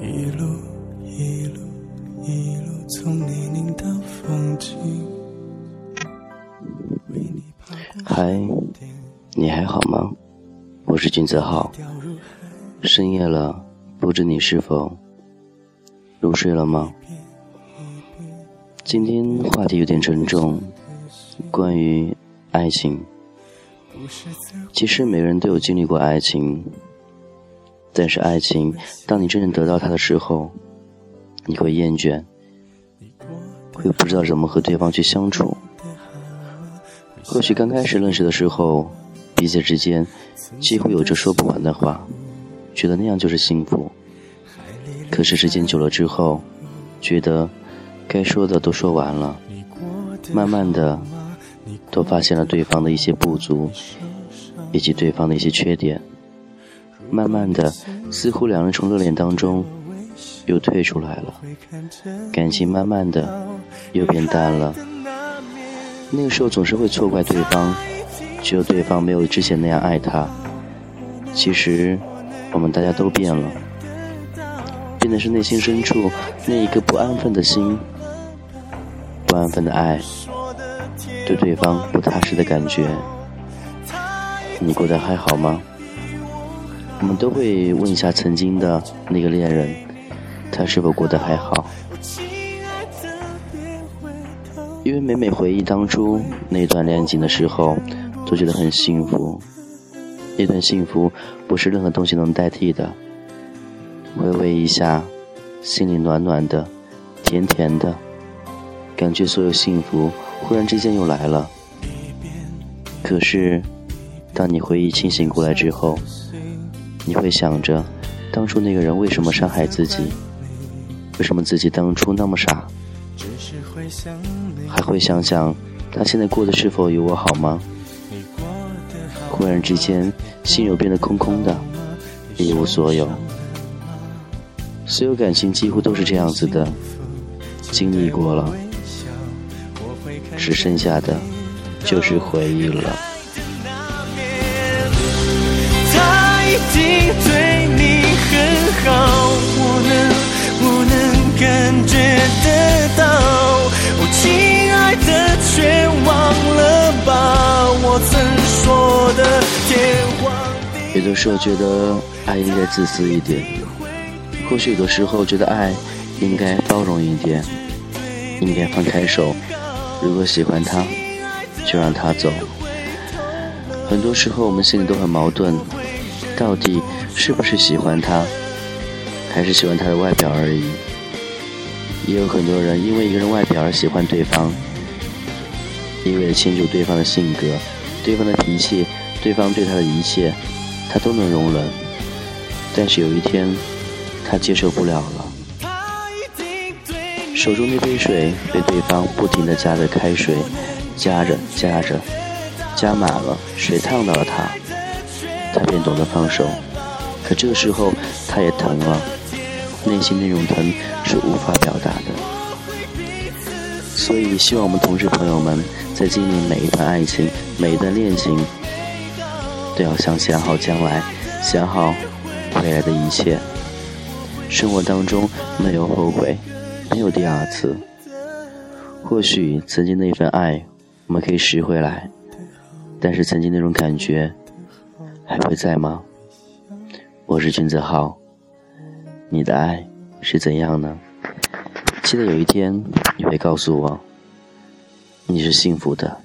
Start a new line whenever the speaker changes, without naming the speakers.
一路一路一路从泥泞到风景。
嗨，你还好吗？我是君子浩。深夜了，不知你是否入睡了吗？今天话题有点沉重，关于爱情。其实每个人都有经历过爱情，但是爱情，当你真正得到它的时候，你会厌倦，会不知道怎么和对方去相处。或许刚开始认识的时候，彼此之间几乎有着说不完的话，觉得那样就是幸福。可是时间久了之后，觉得该说的都说完了，慢慢的都发现了对方的一些不足，以及对方的一些缺点。慢慢的，似乎两人从热恋当中又退出来了，感情慢慢的又变淡了。那个时候总是会错怪对方，只有对方没有之前那样爱他。其实，我们大家都变了，变的是内心深处那一个不安分的心，不安分的爱，对对方不踏实的感觉。你过得还好吗？我们都会问一下曾经的那个恋人，他是否过得还好。因为每每回忆当初那段恋情的时候，都觉得很幸福。那段幸福不是任何东西能代替的。回味一下，心里暖暖的，甜甜的，感觉所有幸福忽然之间又来了。可是，当你回忆清醒过来之后，你会想着，当初那个人为什么伤害自己？为什么自己当初那么傻？还会想想他现在过得是否有我好吗？忽然之间，心又变得空空的，一无所有。所有感情几乎都是这样子的，经历过了，只剩下的就是回忆了。定对你很好，我能，我能感觉得到。亲爱的，却忘了把我曾说的天荒有的时候觉得爱应该自私一点，或许有的时候觉得爱应该包容一点，应该放开手。如果喜欢他，就让他走。很多时候我们心里都很矛盾，到底是不是喜欢他，还是喜欢他的外表而已？也有很多人因为一个人外表而喜欢对方，因为清楚对方的性格、对方的脾气、对方对他的一切，他都能容忍。但是有一天，他接受不了了。手中那杯水被对方不停地加着开水，加着加着，加满了，水烫到了他，他便懂得放手。可这个时候，他也疼了。内心那种疼是无法表达的，所以希望我们同事朋友们在经历每一段爱情、每一段恋情，都要想想好将来，想好未来的一切。生活当中没有后悔，没有第二次。或许曾经那份爱我们可以拾回来，但是曾经那种感觉还会在吗？我是君子浩。你的爱是怎样呢？记得有一天你会告诉我，你是幸福的。